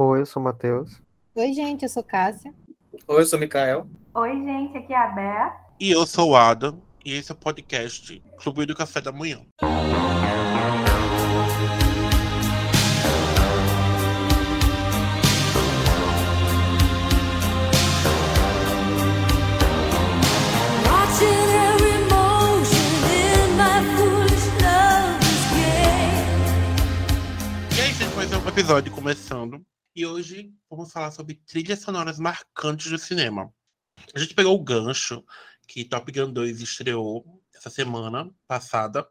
Oi, eu sou o Matheus. Oi, gente, eu sou Cássia. Oi, eu sou o Mikael. Oi, gente, aqui é a Bea. E eu sou o Adam, e esse é o podcast Clube do Café da Manhã. E aí, gente, mais um episódio começando. E hoje vamos falar sobre trilhas sonoras marcantes do cinema. A gente pegou o gancho que Top Gun 2 estreou essa semana passada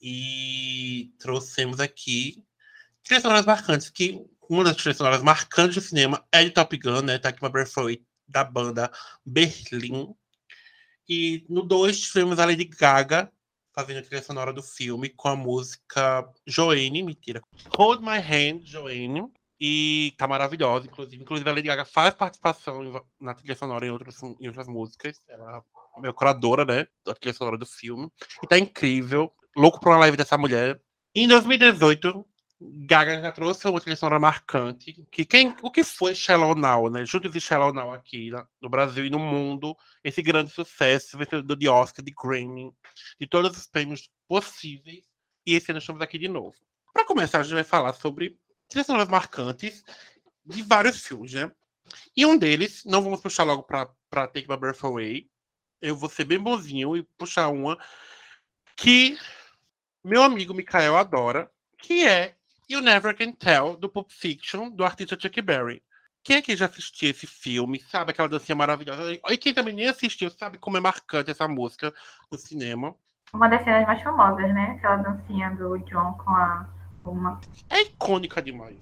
e trouxemos aqui trilhas sonoras marcantes, que uma das trilhas sonoras marcantes do cinema é de Top Gun, né? Tá aqui uma da banda Berlim. E no 2 tivemos a Lady Gaga fazendo a trilha sonora do filme com a música Joanne, mentira. Hold My Hand, Joanne. E tá maravilhosa, inclusive. Inclusive, a Lady Gaga faz participação na trilha sonora em outras, em outras músicas. Ela é curadora, né? Da trilha sonora do filme. E tá incrível. Louco por uma live dessa mulher. Em 2018, Gaga já trouxe uma trilha sonora marcante. Que quem, o que foi Shallow Now, né? Juntos e Shallow Now aqui na- no Brasil e no mundo. Esse grande sucesso, vencedor de Oscar, de Grammy, de todos os prêmios possíveis. E esse ano estamos aqui de novo. Para começar, a gente vai falar sobre trilhas sonoras marcantes de vários filmes, né? E um deles, não vamos puxar logo para Take My Breath Away. Eu vou ser bem bonzinho e puxar uma que meu amigo Mikael adora, que é You Never Can Tell, do Pulp Fiction, do artista Chuck Berry. Quem aqui já assistiu esse filme, sabe aquela dancinha maravilhosa? E quem também nem assistiu, sabe como é marcante essa música no cinema. Uma das cenas mais famosas, né? Aquela dancinha do John com a uma. é icônica demais.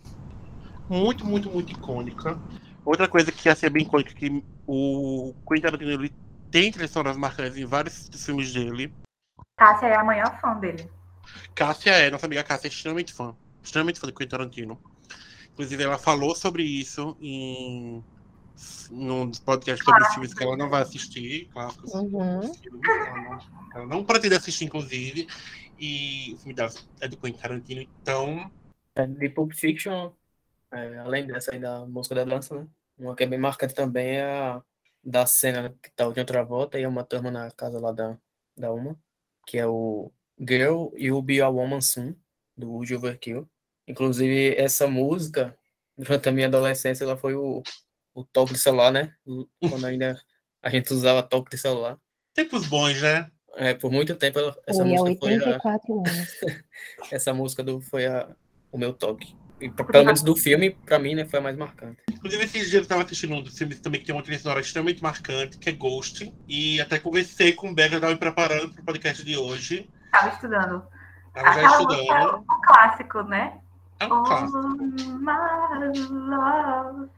Muito, muito, muito icônica. Outra coisa que ia ser bem icônica é que o Quentin Tarantino ele tem trilhas sonoras marcantes em vários filmes dele. Cássia é a maior fã dele. Cássia é, nossa amiga Cássia é extremamente fã. Extremamente fã do Quentin Tarantino. Inclusive, ela falou sobre isso em num podcast sobre os filmes que ela não vai assistir, clássicos Uhum. Ela não, ela não pretende assistir, inclusive. E o filme dela é do Quentin Tarantino, então É, de Pulp Fiction, é, além dessa aí da música da dança, né? Uma que é bem marcante também é a da cena que tá o de outra volta e uma turma na casa lá da, da Uma, que é o Girl You'll Be a Woman Soon, do Woody Overkill. Inclusive, essa música, durante a minha adolescência, ela foi o, o toque de celular, né? Quando ainda a gente usava toque de celular. tempos bons, né? É, por muito tempo ela- essa Oi, há música foi a, 84 anos. essa música do, foi a, o meu toque. E, pelo menos do filme, pra mim, né, foi a mais marcante. Inclusive, esses dias eu estava assistindo um dos filmes também que tem uma trilha sonora extremamente marcante, que é Ghost. E até conversei com o Becker, eu estava me preparando para o podcast de hoje. Tava estudando. Estava já música é estudando. um clássico, né? É um clássico. Oh, my love,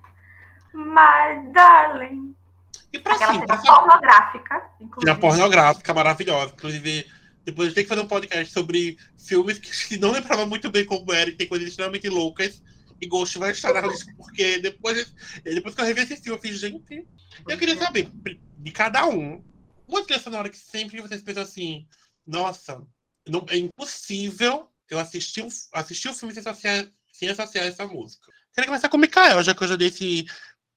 my darling. E pra Aquela sim, cena pra sim, pornográfica, inclusive. cena pornográfica maravilhosa. Inclusive, depois a gente tem que fazer um podcast sobre filmes que, não lembrava muito bem como era e tem coisas extremamente loucas. E Ghost vai estar na lista, porque depois, depois que eu revi esse filme, eu fiz, gente. Eu queria saber de cada um. Uma trilha sonora que sempre vocês pensam assim, nossa, não, é impossível eu assistir, um, assistir o filme sem associar, sem associar essa música. Queria começar com o Mikael, já que eu já dei esse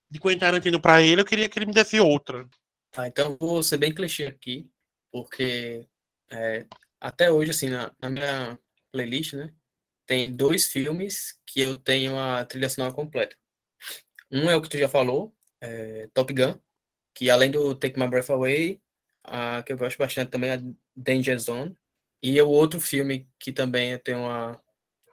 de Quentin Tarantino pra ele, eu queria que ele me desse outra. Tá, então eu vou ser bem clichê aqui, porque é, até hoje, assim, na, na minha playlist, né, tem dois filmes que eu tenho a trilha sonora completa. Um é o que tu já falou, é, Top Gun, que além do Take My Breath Away, a que eu gosto bastante também é a Danger Zone. E o outro filme que também eu tenho uma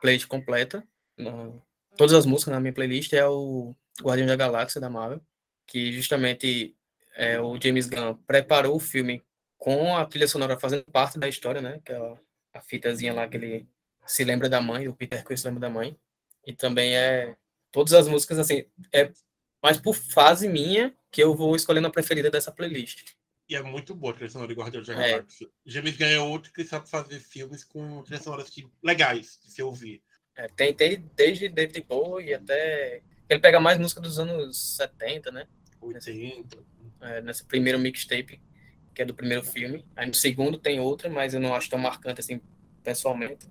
playlist completa, na- todas as músicas na minha playlist, é o Guardião da Galáxia, da Marvel, que justamente é, o James Gunn preparou o filme com a trilha sonora fazendo parte da história, né? Que é a, fitazinha lá que ele se lembra da mãe, o Peter Quill se lembra da mãe. E também é todas as músicas assim, é mais por fase minha que eu vou escolhendo a preferida dessa playlist. E é muito boa a trilha sonora de Guardião da É. Galáxia. James Gunn é outro que sabe fazer filmes com trilhas sonoras que, legais de se ouvir. É, tem, tem desde David Bowie até ele pega mais música dos anos 70, né? 80. É, nesse primeiro mixtape, que é do primeiro filme. Aí no segundo tem outra, mas eu não acho tão marcante assim, pessoalmente.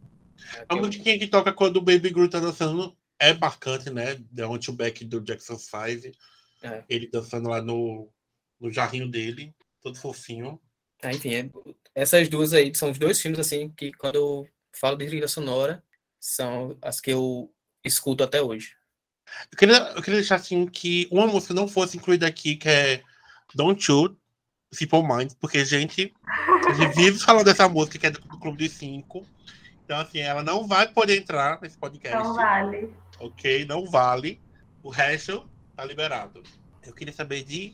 É, A musiquinha que toca quando o Baby Groot tá dançando é marcante, né? The On to Back do Jackson 5. É. Ele dançando lá no, no jarrinho dele, todo fofinho. Ah, enfim, é- essas duas aí são os dois filmes assim que quando eu falo de trilha sonora são as que eu escuto até hoje. Eu queria, eu queria deixar assim que uma música não fosse incluída aqui, que é Don't You, Simple Minds, porque, gente, a gente vive falando dessa música que é do, do Clube dos Cinco. Então, assim, ela não vai poder entrar nesse podcast. Então vale. ok? Não vale. O resto tá liberado. Eu queria saber de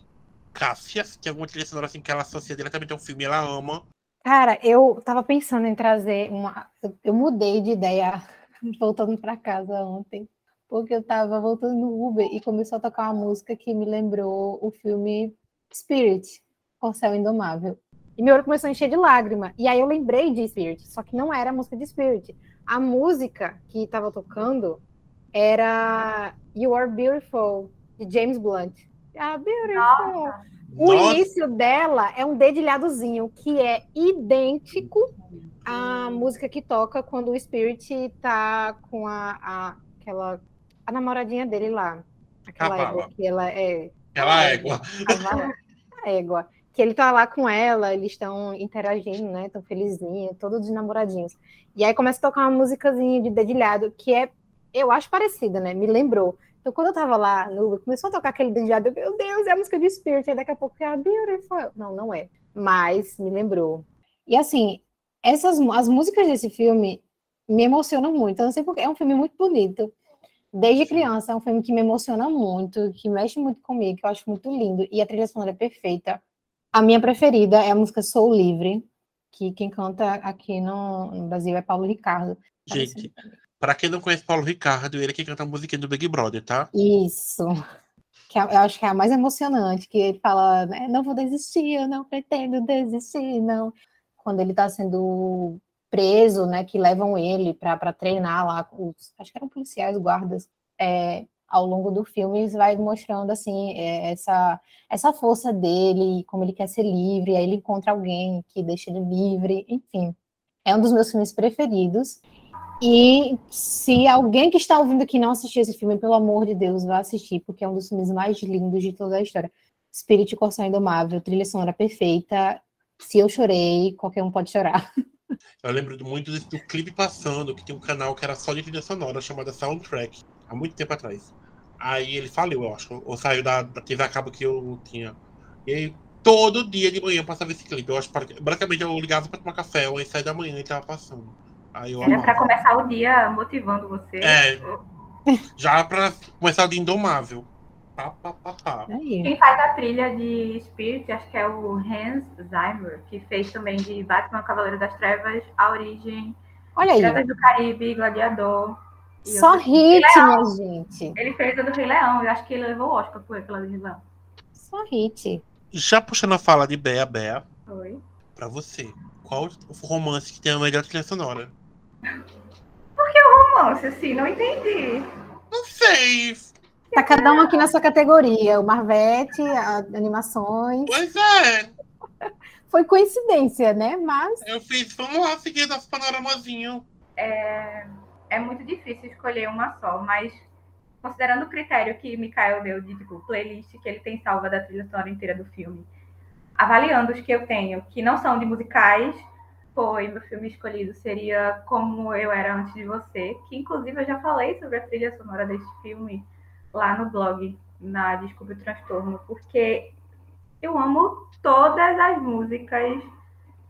Cássia, se tem alguma trilha sonora assim que ela associa diretamente ao filme e ela ama. Cara, eu tava pensando em trazer uma. eu- Eu mudei de ideia voltando pra casa ontem, porque eu tava voltando no Uber e começou a tocar uma música que me lembrou o filme Spirit, Corcel Indomável. E meu olho começou a encher de lágrima. E aí eu lembrei de Spirit, só que não era a música de Spirit. A música que tava tocando era You Are Beautiful, de James Blunt. Ah, beautiful. Nossa, O Nossa. início dela é um dedilhadozinho que é idêntico à música que toca quando o Spirit tá com a, a- aquela a namoradinha dele lá. Aquela Cavala. égua que ela é Ela é égua. a égua. Que ele tá lá com ela, eles estão interagindo, né? Estão felizinhos, todos os namoradinhos. E aí começa a tocar uma musicazinha de dedilhado que é, eu acho parecida, né? Me lembrou. Então, quando eu tava lá no Uber, começou a tocar aquele dedilhado, eu, meu Deus, é a música de Spirit. Aí daqui a pouco é a Beautiful. Não, não é. Mas me lembrou. E assim, essas as músicas desse filme me emocionam muito. Eu não sei porque é um filme muito bonito. Desde criança, é um filme que me emociona muito, que mexe muito comigo, que eu acho muito lindo. E a trilha sonora é perfeita. A minha preferida é a música Sou Livre, que quem canta aqui no, no Brasil é Paulo Ricardo. Gente, pra quem não conhece Paulo Ricardo, ele é que canta a musiquinha do Big Brother, tá? Isso. Que é- eu acho que é a mais emocionante, que ele fala, né, não vou desistir, eu não pretendo desistir, não. Quando ele está sendo preso, né, que levam ele para treinar lá, os, acho que eram policiais, guardas, é, ao longo do filme, vai mostrando, assim, é, essa, essa força dele, como ele quer ser livre, aí ele encontra alguém que deixa ele livre, enfim. É um dos meus filmes preferidos. E se alguém que está ouvindo aqui não assistiu esse filme, pelo amor de Deus, vá assistir, porque é um dos filmes mais lindos de toda a história. Spirit Corção Indomável, trilha sonora perfeita. Se eu chorei, qualquer um pode chorar. Eu lembro muito desse- do clipe passando, que tem um canal que era só de trilha sonora, chamada Soundtrack, há muito tempo atrás. Aí ele faliu, eu acho, ou saiu da, da TV a cabo que eu tinha. E aí, todo dia de manhã passava esse clipe. Eu acho que basicamente eu ligava pra tomar café, ou às sete da manhã e tava passando. Aí eu Era pra começar o dia motivando você. É. Já pra começar de Indomável. Pá, pá, pá, pá. Aí. Quem faz a trilha de Spirit, acho que é o Hans Zimmer, que fez também de Batman Cavaleiro das Trevas, A Origem, Olha aí. Piratas do Caribe, Gladiador. e Só hit, minha gente. Ele fez a do Rei Leão, eu acho que ele levou o Oscar por pela do Rei Leão. Só hit. Já puxando a fala de Bea Bea, Foi. pra você, qual o romance que tem a melhor trilha sonora? Romance, assim, não entendi. Não sei. Tá cada um aqui na sua categoria. O Marvete, animações. Pois é. Foi coincidência, né? Mas Eu fiz, vamos lá seguir nosso panoramazinho. É muito difícil escolher uma só, mas considerando o critério que Mikael deu de tipo, playlist que ele tem salva da trilha sonora inteira do filme, avaliando os que eu tenho que não são de musicais, foi meu filme escolhido seria Como Eu Era Antes de Você, que inclusive eu já falei sobre a trilha sonora deste filme lá no blog, na Desculpe o Transtorno, porque eu amo todas as músicas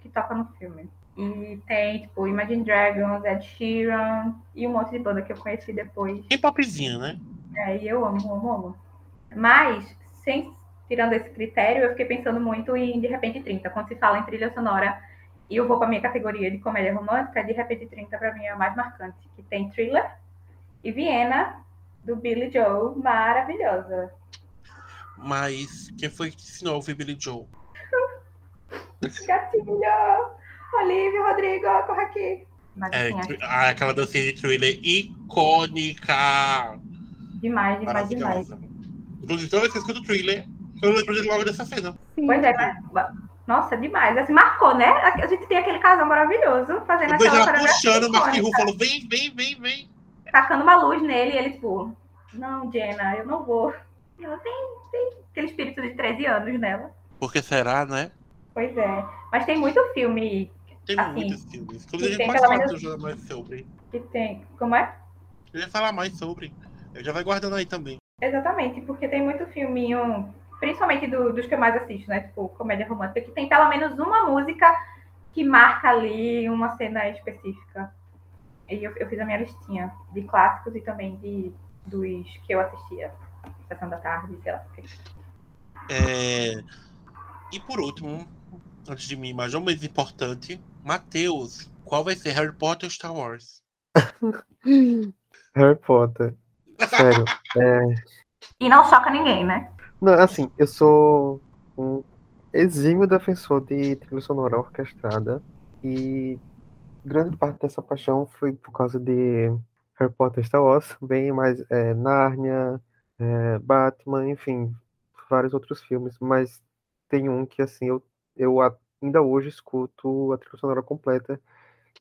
que tocam no filme. E tem, tipo, Imagine Dragons, Ed Sheeran e um monte de banda que eu conheci depois. Bem popzinho, né? É, e eu amo, amo, amo. Mas, sem, tirando esse critério, eu fiquei pensando muito em De Repente 30. Quando se fala em trilha sonora e eu vou para minha categoria de comédia romântica, De Repente 30 para mim é a mais marcante. Que tem Thriller e Viena, do Billy Joe, maravilhosa. Mas quem foi que ensinou a ouvir Billy Joe? Gatilho! Olivia, Rodrigo, corre aqui. Mas É, assim, ah, aquela dancinha de thriller icônica. demais, demais, demais. Inclusive, toda vez que eu escuto thriller, eu lembro de logo dessa cena. Pois é, mas, nossa, demais. Assim, marcou, né? A gente tem aquele casal maravilhoso fazendo aquela ela coreografia puxando o Mark. Ruffalo, vem, vem, vem, vem. Tacando uma luz nele e ele, tipo, não, Jenna, eu não vou. E ela tem, tem aquele espírito de 13 anos nela. Por que será, né? Pois é. Mas tem muito filme Tem Assim, muitos filmes. Inclusive, a gente pode falar menos- mais sobre. que tem. Como é? Eu ia falar mais sobre. Eu já vai guardando aí também. Exatamente, porque tem muito filminho, principalmente do- dos que eu mais assisto, né? Tipo, comédia romântica, que tem pelo menos uma música que marca ali uma cena específica. E eu, eu fiz a minha listinha de clássicos e também de, dos que eu assistia. Sessão da tarde, sei lá. É, E por último, antes de mim, mas não menos importante, Matheus, qual vai ser Harry Potter ou Star Wars? Harry Potter. Sério. é, E não choca ninguém, né? Não, assim, eu sou um exímio defensor de trilha sonora orquestrada e grande parte dessa paixão foi por causa de Harry Potter Star Wars, bem mais é, Nárnia, é, Batman, enfim, vários outros filmes, mas tem um que assim eu, eu ainda hoje escuto a trilha sonora completa,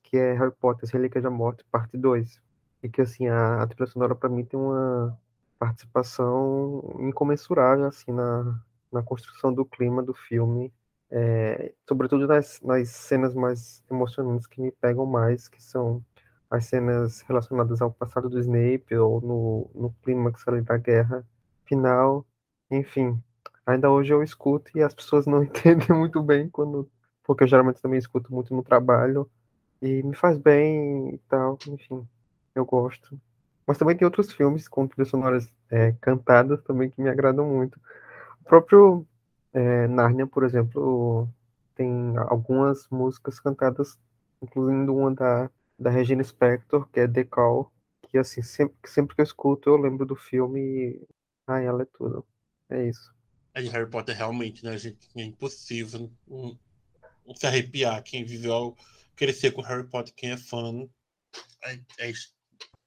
que é Harry Potter as Relíquias da Morte, parte 2. E que assim, a, a trilha sonora para mim tem uma participação incomensurável assim na, na construção do clima do filme, é, sobretudo nas, nas cenas mais emocionantes que me pegam mais, que são as cenas relacionadas ao passado do Snape ou no, no clímax ali da guerra final, enfim. Ainda hoje eu escuto e as pessoas não entendem muito bem quando, porque eu geralmente também escuto muito no trabalho e me faz bem e tal, enfim, eu gosto. Mas também tem outros filmes com trilhas sonoras é, cantadas também que me agradam muito. O próprio é, Nárnia, por exemplo, tem algumas músicas cantadas, incluindo uma da, da Regina Spektor, que é The Call, que assim, sempre, sempre que eu escuto eu lembro do filme e ai, ela é tudo. É isso. É de Harry Potter, realmente, né, gente? É impossível não se arrepiar. Quem viveu, crescer com Harry Potter, quem é fã. É, é isso.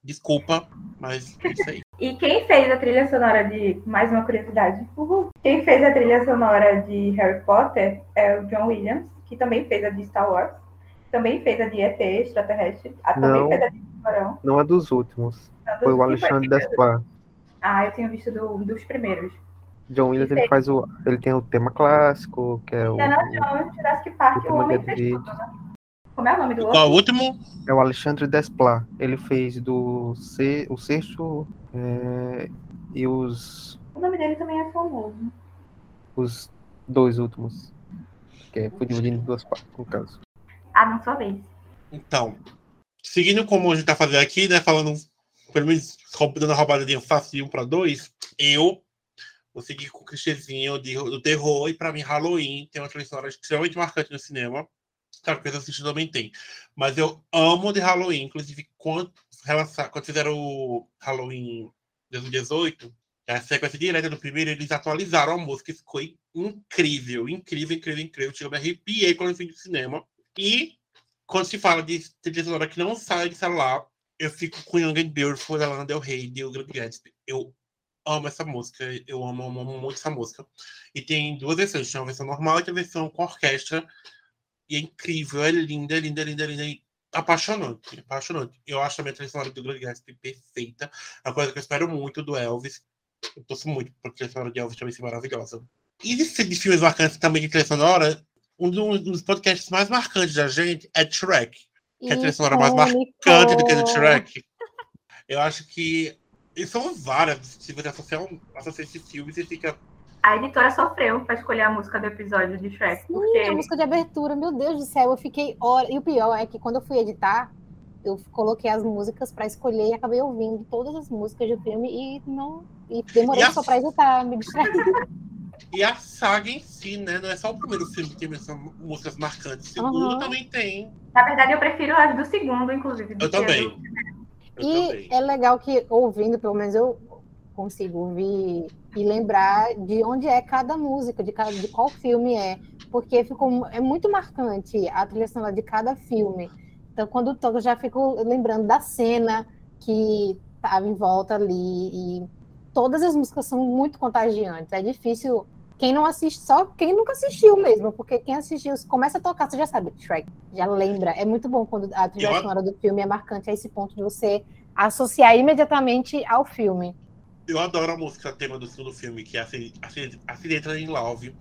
Desculpa, mas é isso aí. E quem fez a trilha sonora de. Mais uma curiosidade. Uhul. Quem fez a trilha sonora de Harry Potter é o John Williams, que também fez a de Star Wars, também fez a de ET, extraterrestre, a, também Não. fez a de Tubarão. Não é dos últimos. Não, Foi o dos- Alexandre Desplat. Ah, eu tinha visto do- dos primeiros. John Williams ele faz o. Ele tem o tema clássico, que é o. Indiana Jones, Jurassic Park, o o homem de fez tudo, né? Como é o nome do Qual o outro? último? É o Alexandre Desplat. Ele fez do se, o sexto é, e os, O nome dele também é famoso. os dois últimos. Que é, foi dividido em duas partes, no caso. Ah, não sua vez. Então, seguindo como a gente tá fazendo aqui, né? Falando, pelo menos dando a roubadinha fácil de um para dois, eu vou seguir com o clichêzinho de- do terror e para mim Halloween tem uma trilha sonora extremamente marcante no cinema. Claro que eu assisti também tem. Mas eu amo de Halloween, inclusive quando, quando fizeram o Halloween 2018, a sequência direta do primeiro, eles atualizaram a música, isso ficou incrível, incrível, incrível, incrível. Eu me arrepiei quando eu fui no cinema. E quando se fala de trilha sonora que não sai de celular, eu fico com Young and Beautiful da Lana Del Rey de O Grande Gatsby. Eu amo essa música, eu amo, amo, amo muito essa música. E tem duas versões, tem uma versão normal e tem a versão com orquestra. E é incrível, é linda, é linda, é linda, é linda. e Apaixonante, apaixonante. Eu acho também a trilha sonora do Grande Gatsby perfeita. É uma coisa que eu espero muito do Elvis. Eu torço muito porque a trilha sonora de Elvis também ser maravilhosa. E de, de filmes marcantes também de trilha sonora, um dos, podcasts mais marcantes da gente é Shrek. Que é a trilha sonora mais marcante do que do Shrek. Eu acho que. E são várias. Se você associar, associar esse filme, você fica. A editora sofreu pra escolher a música do episódio de Shrek, Sim, porque a música de abertura, meu Deus do céu, eu fiquei hora. E o pior é que quando eu fui editar, eu coloquei as músicas pra escolher e acabei ouvindo todas as músicas do filme e não. E demorei E a- só pra editar, me distraí. E a saga em si, né? Não é só o primeiro filme que tem essas músicas marcantes. O segundo Aham. também tem. na verdade eu prefiro as do segundo, inclusive. do Eu do- também. Eu E também. é legal que ouvindo, pelo menos eu consigo ouvir e lembrar de onde é cada música, de, cada, de qual filme é, porque ficou é muito marcante a trilha sonora de cada filme. Então, quando toca, eu já fico lembrando da cena que estava em volta ali e todas as músicas são muito contagiantes. É difícil quem não assiste, só quem nunca assistiu mesmo, porque quem assistiu, começa a tocar, você já sabe, Shrek, já lembra. É muito bom quando a trilha sonora do filme é marcante a esse ponto de você associar imediatamente ao filme. Eu adoro a música tema do segundo filme, que é Acidente in Love.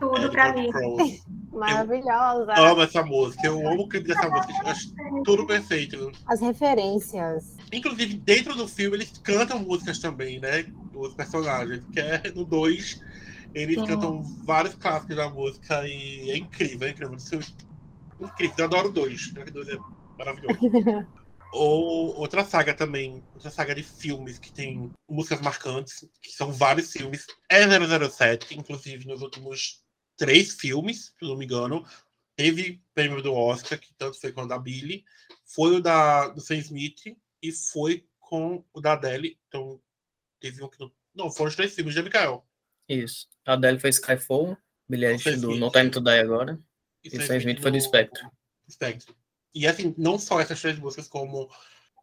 Tudo é, pra mim. Cross. Maravilhosa. Amo essa música, eu amo o clipe dessa música, eu acho tudo perfeito. As referências. Inclusive, dentro do filme, eles cantam músicas também, né? Os personagens, que é no 2, eles Sim. cantam vários clássicos da música e é incrível, é incrível. Isso é incrível, eu adoro o 2, né? O 2 é maravilhoso. Ou outra saga também, outra saga de filmes que tem músicas marcantes, que são vários filmes. É 007, inclusive nos últimos três filmes, se não me engano. Teve prêmio do Oscar, que tanto foi com o da Billy, foi o da, do Sam Smith e foi com o da Adele. Então, teve um que não. Não, foram os três filmes de Mikael. Isso. A Adele foi Skyfall, Sam do Smith. No Time to Die agora. E Sam Smith foi do Spectre. Spectre. E assim, não só essas três músicas, como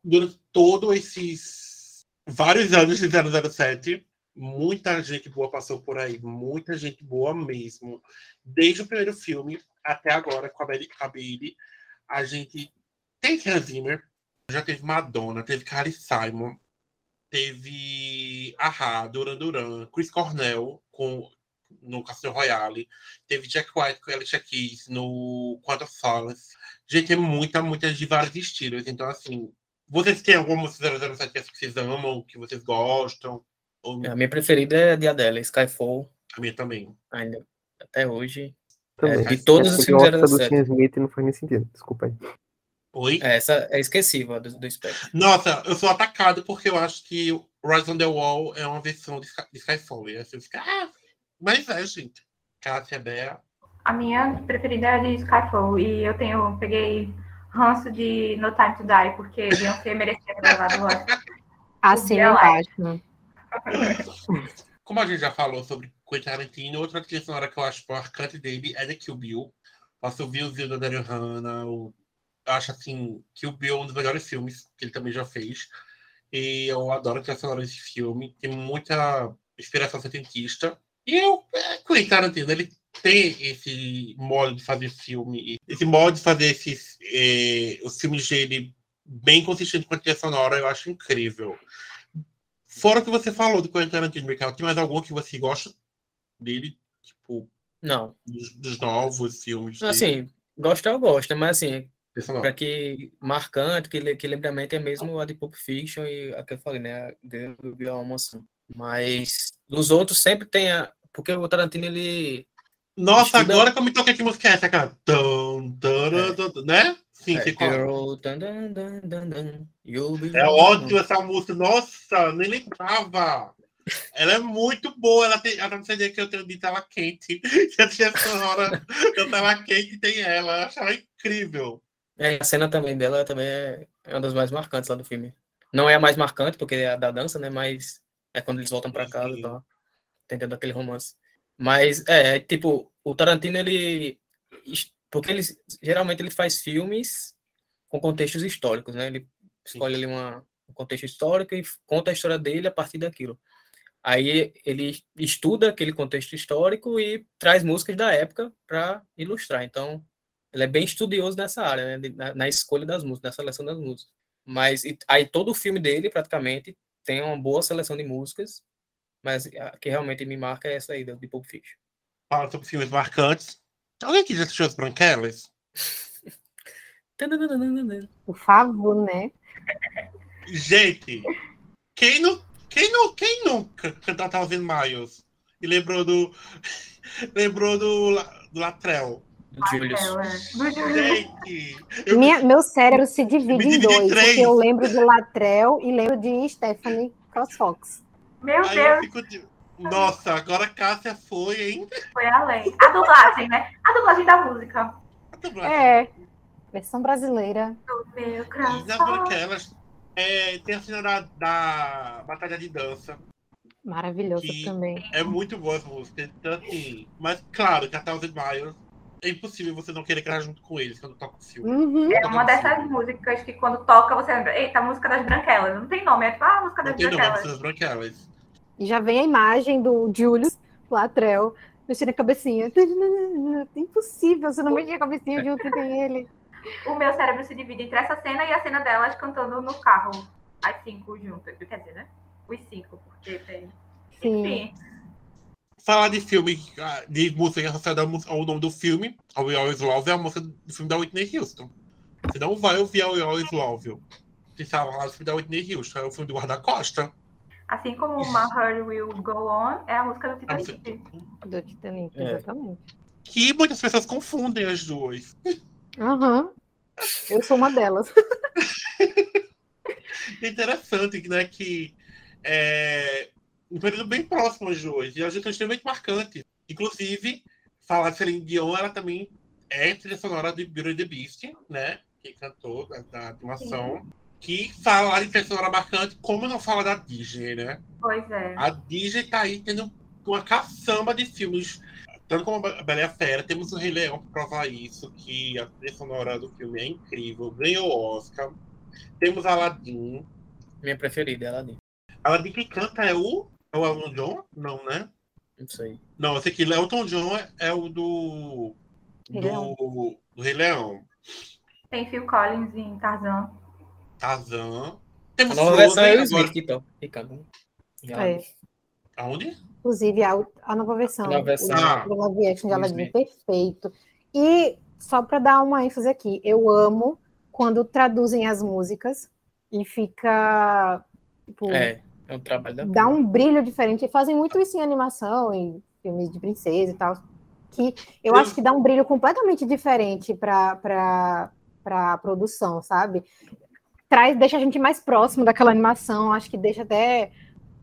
durante todos esses vários anos de 007, muita gente boa passou por aí, muita gente boa mesmo. Desde o primeiro filme até agora, com a Billie, a a gente tem Hans Zimmer, já teve Madonna, teve Carly Simon, teve Ahá, Duran Duran, Chris Cornell com, no Castle Royale, teve Jack White com Alicia Keys no Quantum Solace. Gente, é muita, muita de vários estilos. Então, assim, vocês têm alguma música 007 que vocês amam, que vocês gostam? Ou A minha preferida é a de Adele, Skyfall, a minha também? ainda até hoje. Também. de todos os filmes gosta do 007. Sam Smith não faz nem sentido, desculpa aí. Oi? É, essa é esquecível, a do, do Spectre. Nossa, eu sou atacado porque eu acho que Rise on the Wall é uma versão de, Sky- de Skyfall. E assim, fica, ah, mas é, gente. Cássia, Bea. A minha preferida é a de Skyfall. E eu tenho, peguei ranço de No Time to Die, porque Beyoncé merecia ter levado o Oscar. Assim é. embaixo. Como a gente já falou sobre Quentin Tarantino, outra trilha sonora que eu acho marcante dele é The Kill Bill. Posso ouvir o Zio da Daryl Hannah. o- Eu acho assim, Kill Bill é um dos melhores filmes que ele também já fez. E eu adoro a trilha sonora desse filme. Tem muita inspiração setentista. E eu, é, Quentin Tarantino, ele tem esse modo de fazer filme, esse modo de fazer esses, eh, os filmes dele bem consistente com a trilha sonora, eu acho incrível. Fora o que você falou do Quentin Tarantino, Michael, tem mais algum que você gosta dele? Tipo, Não, dos, dos novos filmes? dele? assim, gostar eu gosto, mas assim, pra que marcante, que, que lembra mente é mesmo a de Pulp Fiction e a que eu falei, né, a do Bill Almoço. Mas dos outros sempre tem a... Porque o Tarantino, ele... Nossa, Estuda- agora que eu me toquei que música é essa, cara? Tum, né? Sim, É, dun, dun, dun, dun, you'll be É the ótimo one. essa música. Nossa, nem lembrava. Ela é muito boa. Ela tem. Ela não sei que eu tenho de tela quente. Que a trilha sonora eu tava quente tem ela. Eu acho ela incrível. É, a cena também dela também é, é uma das mais marcantes lá do filme. Não é a mais marcante, porque é a da dança, né? Mas é quando eles voltam pra casa e tal. Tentando aquele romance. Mas, é, tipo, o Tarantino, ele... Porque ele, geralmente, ele faz filmes com contextos históricos, né? Ele escolhe ali uma, um contexto histórico e conta a história dele a partir daquilo. Aí ele estuda aquele contexto histórico e traz músicas da época para ilustrar. Então, ele é bem estudioso nessa área, né? Na, na escolha das músicas, na seleção das músicas. Mas e- aí todo o filme dele, praticamente, tem uma boa seleção de músicas, mas a que realmente me marca é essa aí, de Pulp Fiction. Fala sobre filmes marcantes. Alguém aqui já assistiu As Branquelas? Por favor, né? Gente, quem, não, quem, não, quem nunca cantou Thousand Miles? E lembrou do. lembrou do, do Latrell. Do é. Do Júlio. Gente, eu Minha- meu cérebro se divide me em em dois, três. porque eu lembro de Latrell e lembro de Stephanie CrossFox. Meu Aí eu Deus, fico de... Nossa, agora a Cássia foi, hein? foi além. A dublagem, né? A dublagem da música. A dublagem. É, versão brasileira. Meu E nas coração. branquelas é, tem a cena da, da Batalha de Dança. Maravilhoso Que- também. É muito boa essa música. Então, assim, mas claro que a Thousand Miles é impossível você não querer cantar junto com eles quando toca o filme. Uhum. É uma dessas músicas que quando toca você lembra, eita, a música das branquelas. Não tem nome, é tipo, ah, a música Não das tem nome branquelas. das branquelas. E já vem a imagem do Julius Latrell mexendo a cabecinha. Impossível, você não mexe a cabecinha junto e tem ele. O meu cérebro se divide entre essa cena e a cena delas cantando no carro. as cinco juntas. Quer dizer, né? Os cinco, porque tem. Sim. Enfim, Falar de filme, ah, de música associada ao nome do filme, ao We Always Love, é a música do filme da Whitney Houston. Você não vai ouvir a We Always Love. Você sabe lá do filme da Whitney Houston, é o filme do guarda-costa. Assim como My Heart Will Go On é a música do Titanic. Do Titanic, É. exatamente. Que muitas pessoas confundem as duas. Aham. Eu sou uma delas. Interessante, né? Que é um período bem próximo às duas. E a gente é extremamente marcante. Inclusive, falar de Celine Dion, ela também é trilha sonora de Beauty and the Beast, né? Que cantou da, da animação. Que fala de trilha sonora marcante, como não fala da Disney, né? Pois é. A Disney tá aí tendo uma caçamba de filmes. Tanto como a Bela e a Fera, temos o Rei Leão para provar isso, que a trilha sonora do filme é incrível, ganhou o Oscar. Temos Aladdin. Minha preferida, ela ali. Aladdin quem canta é o, é o Elton John? Não, né? Não sei. Não, esse aqui, Elton John é, é o do, Rei do, do Rei Leão. Tem Phil Collins em Tarzan. Tarzan. A Temos nova versão é o Smith, então. Ricardo. É. Aonde? Inclusive, a, a nova versão. A nova versão. Ah. O live action de Aladdin, perfeito. E só para dar uma ênfase aqui, eu amo quando traduzem as músicas e fica. Tipo, É, é um trabalho da dá um brilho diferente. E fazem muito isso em animação, em filmes de princesa e tal. Que eu Eu- acho que dá um brilho completamente diferente para a produção, sabe? Traz, deixa a gente mais próximo daquela animação, acho que deixa até.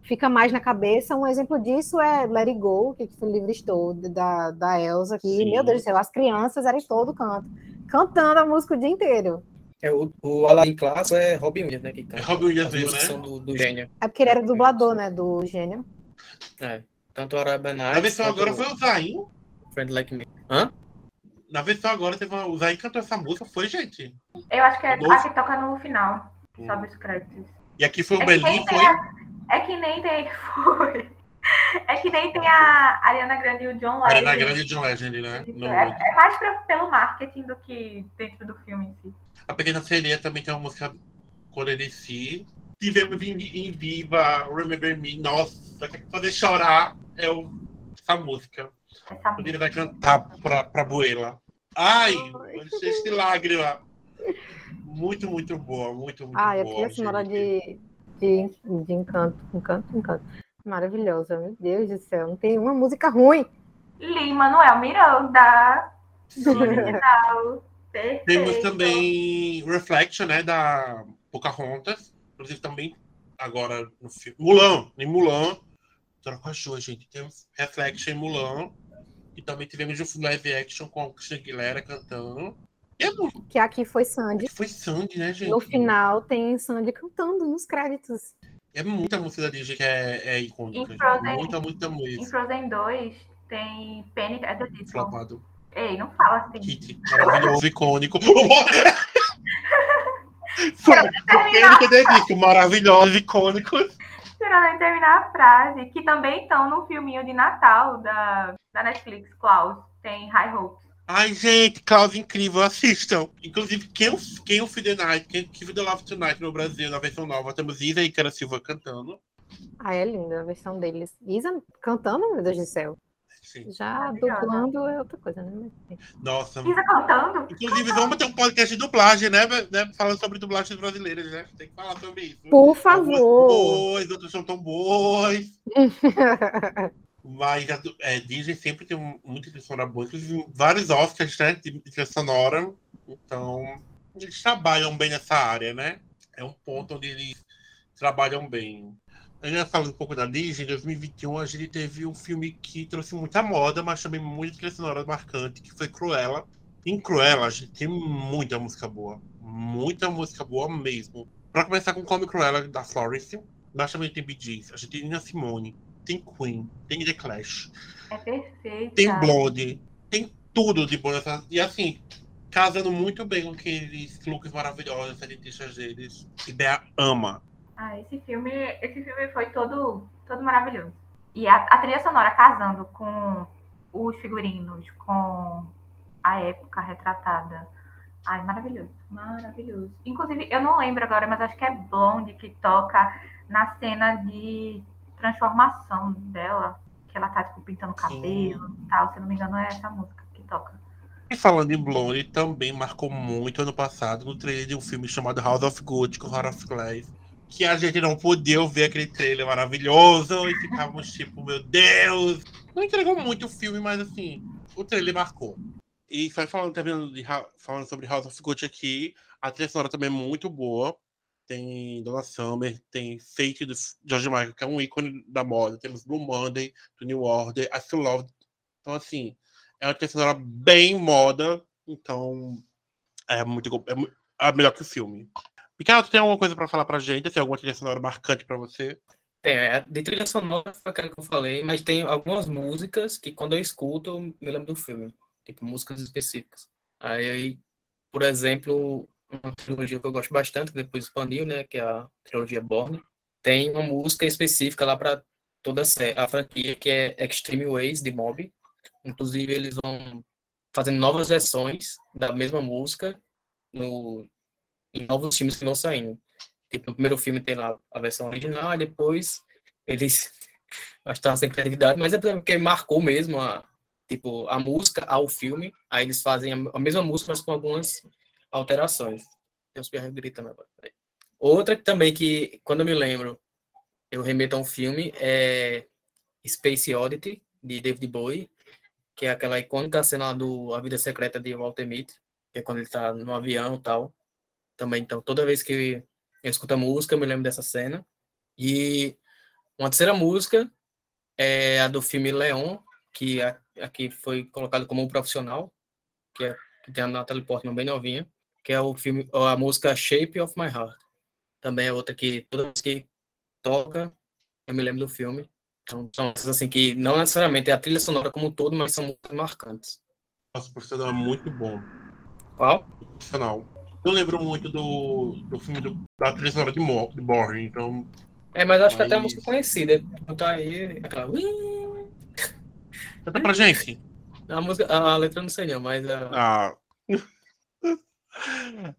Fica mais na cabeça. Um exemplo disso é Let It Go, que foi o livro estou da, da Elsa, que, Sim. meu Deus do céu, as crianças eram em todo canto, cantando a música o dia inteiro. É, o, o Aladdin clássico é Robin Williams, né? Que É canta. Robin Williams né? são do, do gênio. É porque ele era dublador, né, do gênio. É. Tanto o Arabian Na Nights versão agora foi o Zayn. Friend Like Me. Hã? Na versão agora teve uma, o Zayn cantou essa música, foi, gente? Eu acho que é Novo. a que toca no final, sobe os créditos. E aqui foi o É tem foi. a, é que nem tem. Foi. É que nem tem a Ariana Grande e o John Legend. Ariana Grande e John Legend, né? Não, É, é mais pra- pelo marketing do que dentro do filme em si. A Pequena Sereia também tem uma música se. Tivemos em, em Viva, Remember Me. Nossa, que fazer chorar é o, essa música. Quando ele vai cantar pra, pra Buela. Ai, cheio de lágrima. Muito, muito boa, muito, muito Ah, e a boa. trilha sonora de, de, de encanto, encanto, encanto. Maravilhosa, meu Deus do céu. Não tem uma música ruim. Lin Manuel Miranda. Perfeito. Temos também Reflection, né, da Pocahontas. Inclusive também agora no filme. Mulan, em Mulan. Troca as duas, gente. Temos Reflection em Mulan. E também tivemos o live action com a Christina Aguilera cantando. É muito. Que aqui foi Sandy. Foi Sandy, né, gente? No final tem Sandy cantando nos créditos. É muita música da Disney que é, é icônica. Em. Frozen- Muita, muita Em música. Frozen 2 tem Panic at the Disco. Flopado. Ei, não fala assim. Kit, maravilhoso, icônico. Pênico de disco, maravilhoso, icônico. Esperando ele terminar a frase. Que também estão no filminho de Natal da, da Netflix, Klaus. Tem High Hopes. Ai, gente, Klaus incrível, assistam. Inclusive, quem, quem o the Night, quem, quem o The Love Tonight no Brasil, na versão nova, temos Isa e Cara Silva cantando. Ah, é linda a versão deles. Isa cantando, meu Deus do céu. Sim. Já Maravilhosa. dublando é outra coisa, né? Nossa. Isa cantando? Inclusive, vamos ter um podcast de dublagem, né? né? Falando sobre dublagens brasileiras, né? Tem que falar sobre isso. Por favor. boas, outras são tão boas. Mas é, Disney sempre tem muita trilha sonora boa, inclusive vários Oscars né, de trilha sonora. Então, eles trabalham bem nessa área, né? É um ponto onde eles trabalham bem. Ainda falando um pouco da Disney, em 2021 a gente teve um filme que trouxe muita moda, mas também muita trilha sonora marcante, que foi Cruella. Em Cruella, a gente tem muita música boa. Muita música boa mesmo. Pra começar com Come Cruella, da Florence, mas também tem Bee Gees, a gente tem Nina Simone, tem Queen, tem The Clash, É perfeita. tem Blonde, tem tudo de bom nessa. E assim, casando muito bem com aqueles looks maravilhosos, elitistas deles. Ideia ama. Ah, esse filme, esse filme foi todo, todo maravilhoso. E a, a trilha sonora casando com os figurinos, com a época retratada. Ai, maravilhoso. Maravilhoso. Inclusive, eu não lembro agora, mas acho que é Blonde que toca na cena de transformação dela, que ela tá tipo, pintando o cabelo e tal. Se não me engano, é essa música que toca. E falando em Blonde, também marcou muito ano passado no trailer de um filme chamado House of Good com Horror of Glass. Que a gente não podia ver aquele trailer maravilhoso e ficávamos tipo, meu Deus! Não entregou muito o filme, mas assim, o trailer marcou. E só falando, terminando de, falando sobre House of Gucci aqui, a trilha sonora também é muito boa. Tem Donna Summer, tem Fate do George Michael, que é um ícone da moda. Temos Blue Monday, do New Order, I Still Love. Então, assim, é uma trilha sonora bem moda. Então, é muito é, é melhor que o filme. Tu tem alguma coisa pra falar pra gente? Tem alguma trilha sonora marcante pra você? É, de trilha sonora foi aquela que eu falei, mas tem algumas músicas que quando eu escuto eu me lembro do filme, tipo músicas específicas. Aí, por exemplo, uma trilogia que eu gosto bastante, que depois expandiu, né, que é a trilogia Borne, tem uma música específica lá para toda a franquia, que é Extreme Ways, de Mob. Inclusive, eles vão fazendo novas versões da mesma música no, em novos filmes que vão saindo. Tipo, no primeiro filme tem lá a versão original, e depois eles tava sem criatividade, mas é porque marcou mesmo a, tipo, a música ao filme, aí eles fazem a, mesma música, mas com algumas alterações. Tem uns perros gritando agora. Outra que também que, quando eu me lembro, eu remeto a um filme, é Space Oddity, de David Bowie, que é aquela icônica cena do A Vida Secreta de Walter Mitty, que é quando ele tá no avião e tal. Também, então, toda vez que eu escuto a música, eu me lembro dessa cena. E uma terceira música é a do filme Leon, que aqui foi colocado como um profissional, que, é, que tem a Natalie Portman bem novinha, que é o filme, a música Shape of My Heart. Também é outra que toda vez que toca, eu me lembro do filme. Então, são essas assim que não necessariamente é a trilha sonora como um todo, mas são muito marcantes. Nosso profissional é muito bom. Qual? Profissional. Eu lembro muito do, do filme do, da trilha sonora de, de Borne, então É, mas acho que até a Mas- música conhecida. Tá aí, aquela. canta pra gente. A, música, a letra eu não sei não, mas a, Ah.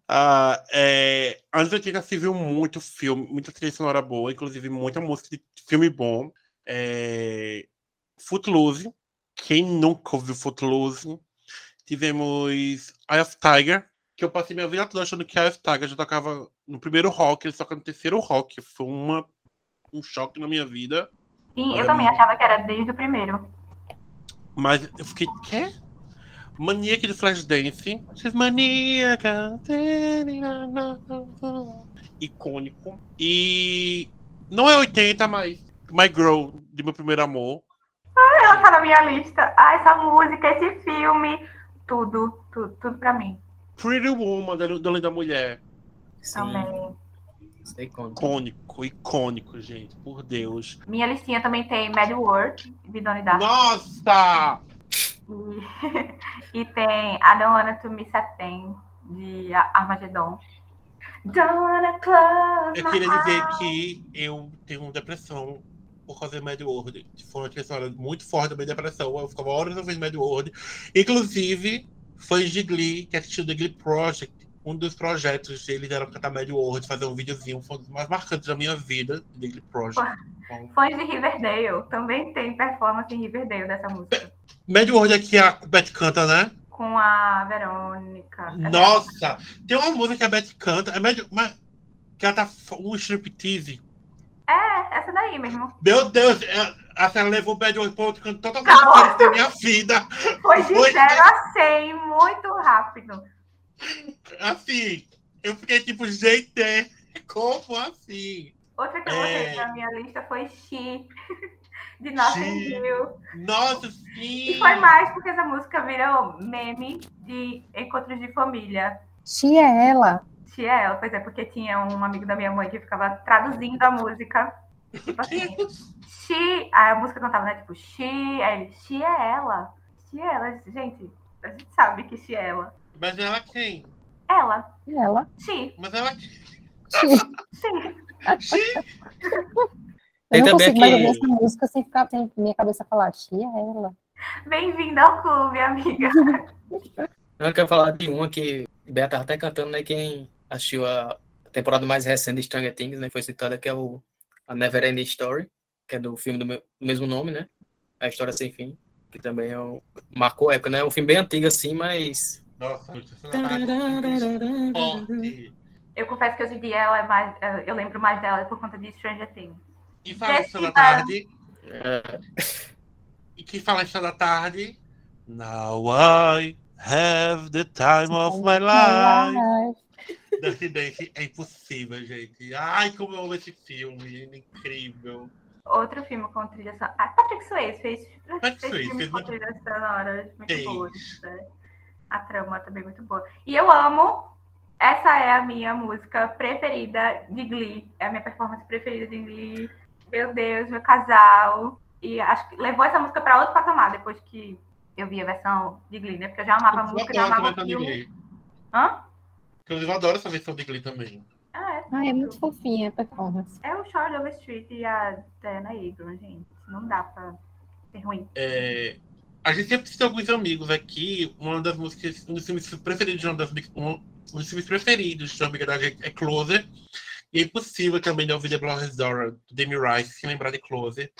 Ah, é, anos 80 se viu muito filme, muita trilha sonora boa, inclusive muita música de filme bom. É, Footloose, quem nunca ouviu Footloose? Tivemos Eye of Tiger, que eu passei minha vida toda achando que of Tiger já tocava no primeiro rock, ele toca no terceiro rock. Foi uma, um choque na minha vida. Sim, Olha, eu também amigo. achava que era desde o primeiro. Mas eu fiquei, quê? Maníaca de Flashdance. She's maníaca. Icônico. E não é 80, mas My Girl, de meu primeiro amor. Ela tá na minha lista. Ah, essa música, esse filme, tudo, tudo, tudo pra mim. Pretty Woman, da, da Lei da Mulher. Também. sei como. Icônico, icônico, gente. Por Deus. Minha listinha também tem Mad World, de Donnie Darko. Nossa! E, e tem I Don't Wanna To Miss a Thing, de A- Armageddon. Don't wanna close Eu queria dizer que eu tenho depressão por causa de Mad World. Foi uma trilha muito forte da minha depressão. Eu ficava horas ouvindo Mad World. Inclusive, fãs de Glee que assistiu The Glee Project, um dos projetos deles era cantar Mad World, fazer um videozinho, foi um dos mais marcantes da minha vida, The Glee Project. Então, Fãs de Riverdale também tem performance em Riverdale dessa música. Mad World é que a Beth canta, né? Com a Verônica. Nossa! Tem uma música que a Beth canta, é Mad, mas, que ela tá um striptease. É, essa daí mesmo. Meu Deus, é- a senhora levou o Bad World para outro canto totalmente diferente da minha vida. Foi de Foi. 0 a 100, muito rápido. Assim, eu fiquei tipo, gente, como assim? Outra que eu É. botei na minha lista foi She, de Nothing She. Hill. Nossa, sim! E foi mais porque essa música virou meme de encontros de família. Tia é ela. She é ela, pois é, porque tinha um amigo da minha mãe que ficava traduzindo a música. Tipo assim, She, aí a música cantava, né? Tipo, She, aí ele, She é ela. She é ela. Gente, a gente sabe que She é ela. Mas ela quem? Ela, Ela. She, Mas ela Tia. She. Eu Tem não também consigo mais aqui- ouvir essa música sem ficar sem minha cabeça falar, tia é ela. Bem-vinda ao clube, amiga. Eu quero falar de uma que Beata tava até cantando, né? Quem assistiu a temporada mais recente de Stranger Things, né? Foi citada, que é o a Never Ending Story, que é do filme do me- mesmo nome, né? A História Sem Fim, que também é um, marcou época, né? É um filme bem antigo assim, mas... Nossa, muito forte. Eu confesso que hoje em dia ela é mais. eh, Eu lembro mais dela por conta de Stranger Things. E fala da tarde. é, E que fala da tarde. Now I have the time of my life. Dirty Dancing é impossível, gente. Ai, como eu amo esse filme. É incrível. Outro filme com trilha sonora. Ah, Patrick Swayze fez, Patrick fez Swayze filmes fez com muito- trilhas sonoras muito Fez. boas. né? A trama também muito boa. E eu amo. Essa é a minha música preferida de Glee. É a minha performance preferida de Glee. Meu Deus, meu casal. E acho que levou essa música para outro patamar depois que eu vi a versão de Glee, né? Porque eu já amava a música, já amava o filme. Hã? Inclusive, eu adoro essa versão de Glee também. Ah, é. Ai, é muito fofinha a performance. É o Short of Street e a Diana Agron, gente. Não dá pra ser ruim. É, a gente sempre tem alguns amigos aqui. Uma das músicas, um dos filmes preferidos de uma das um, um dos filmes preferidos de uma amiga da gente é Closer. E é impossível também não ouvir The Blonde Dora, do Demi Rice, sem lembrar de Closer.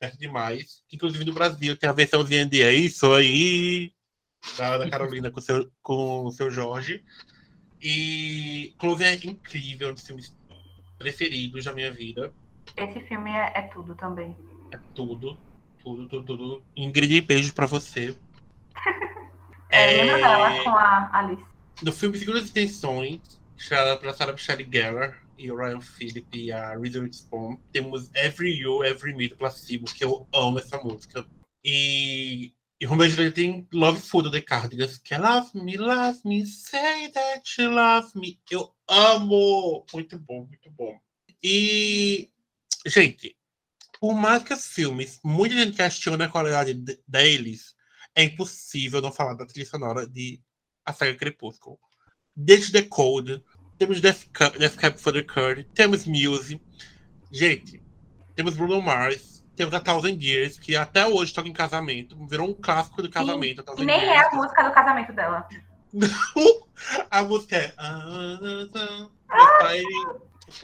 É demais. Inclusive no Brasil tem a versãozinha de É Isso Aí, da, da Carolina com o seu, com o seu Jorge. E Closer é incrível, um dos filmes preferidos da minha vida. Esse filme é, é tudo também. É tudo, tudo, tudo, tudo. Ingrid, beijo pra você. É, É, Lembra dela com a Alice? No filme Segundas Intenções, estrelada pela Sarah Michelle Gellar e o Ryan Phillip e a Reese Witherspoon, temos Every You, Every Me do Placebo, que eu amo essa música. E, e Romeo e Julieta tem Love Food The Cardigans, que é Love Me, Love Me, Say That You Love Me. Eu amo! Muito bom, muito bom. E, gente, por mais que os filmes, muita gente questiona a qualidade de- deles, é impossível não falar da trilha sonora de A Saga Crepúsculo. Desde The Code, temos Death Cab for the Curd, temos Muse. Gente, temos Bruno Mars, temos a Thousand Years, que até hoje toca em casamento, virou um clássico do casamento. E Thousand nem é Years. a música do casamento dela. A música é. Aí,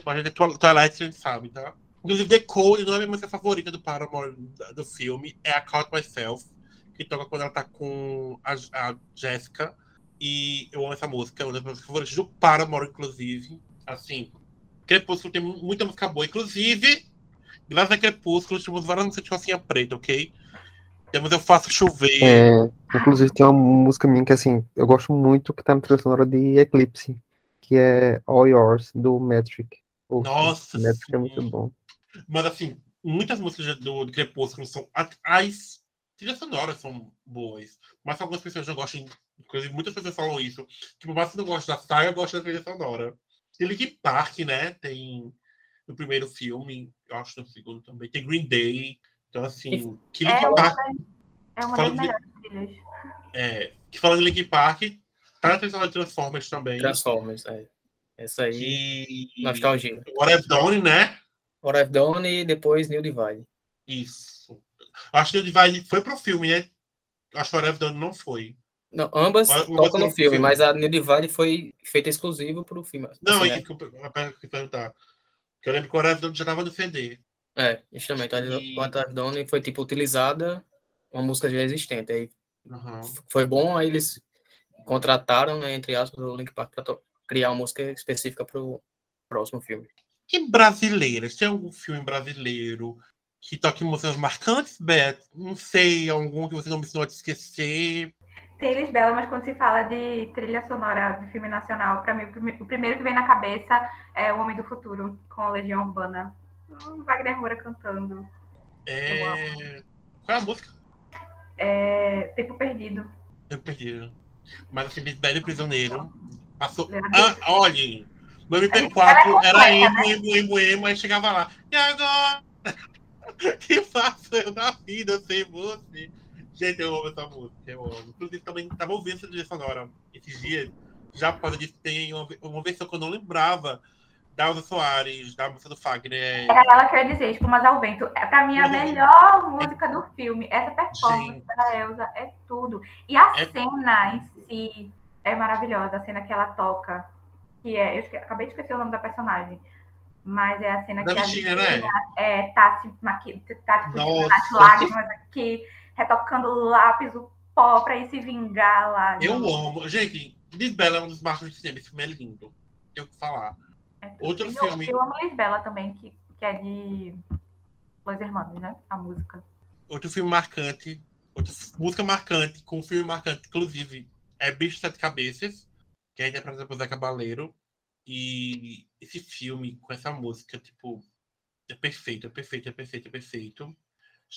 mas é Twi- Twilight, a gente sabe, tá? Inclusive, The Code não é a minha música favorita do Paramore do filme, é a Caught Myself, que toca quando ela tá com a, a Jessica. E eu amo essa música, é uma das minhas músicas favoritas do Paramore, inclusive. Assim, Crepúsculo tem mu- muita música boa. Inclusive, graças a Crepúsculo, temos várias músicas de calcinha preta, ok? Temos Eu Faço Chover. É, inclusive tem uma música minha que assim, eu gosto muito que tá na trilha sonora de Eclipse, que é All Yours, do Metric. Ouça, Nossa, Metric é sim. muito bom. Mas assim, muitas músicas do, do Crepúsculo são. As trilhas sonoras são boas. Mas algumas pessoas não gostam. Inclusive, muitas pessoas falam isso. Que por mais que não goste da saga, gosta da trilha sonora. Tem Linkin Park, né? Tem no primeiro filme, eu acho no segundo também. Tem Green Day. Então, assim, que É Linkin uma, Park. é uma Fala das melhores. É, que falando de Linkin Park, tá na de Transformers também. Transformers, é. Essa aí, Que. nostalgia. What I've Done, né? What I've Done e depois New Divide. Isso. Acho que o Divide foi pro filme, né? Acho que o What I've Done não foi. Não, ambas mas tocam no filme, filme. mas a New Divide foi feita exclusivo pro filme. Não, assim, é né? que eu eu quero perguntar. Porque eu lembro que o Horário já estava no CD. É, justamente. A E- I've Done foi, tipo, utilizada uma música já existente. Aí Aham. foi bom, aí eles contrataram, né, entre aspas, o Link Park para criar uma música específica pro próximo filme. E brasileiras? Tem algum filme brasileiro que toque músicas marcantes, Beth? Não sei, algum que você não me ensinou a te esquecer. Tem Elis Bela, mas quando se fala de trilha sonora de filme nacional, para mim o prime- o primeiro que vem na cabeça é O Homem do Futuro, com a Legião Urbana. Hum, Wagner Moura cantando. É... Qual é a música? É, Tempo Perdido. Eu perdi. Mas assim, Lisbeth Prisioneiro. Passou. Ah, olhem! No Ela MP4 é era emo, emo, emo, emo, aí chegava lá. E agora? que faço eu na vida sem você? Gente, eu amo essa música. Eu amo. Inclusive, também estava ouvindo essa trilha sonora esses dias. Já por causa disso, tem uma, uma versão que eu não lembrava da Elza Soares, da música do Fagner. Era ela que eu ia dizer, Espumas ao Vento. É pra mim a melhor música do filme. Essa performance Gente. da Elsa é tudo. E a É- cena em si é maravilhosa. A cena que ela toca, que é. Eu acabei de esquecer o nome da personagem. Mas é a cena Da que a bichinha, né? é, tá se maqui... tá tipo, Nossa. as lágrimas aqui, retocando lápis, o pó pra ir se vingar lá. Eu amo. Gente, Lisbela é um dos marcos de cinema. Esse filme é lindo. Tenho o que falar. Outro eu, filme. Eu amo Lisbela também, que, que é de Los Hermanos, né? A música. Outro filme marcante. Outra música marcante, com um filme marcante, inclusive, é Bicho de Sete Cabeças, que é interpretada por Zé Cabaleiro. E esse filme, com essa música, tipo, é perfeito, é perfeito, é perfeito, é perfeito.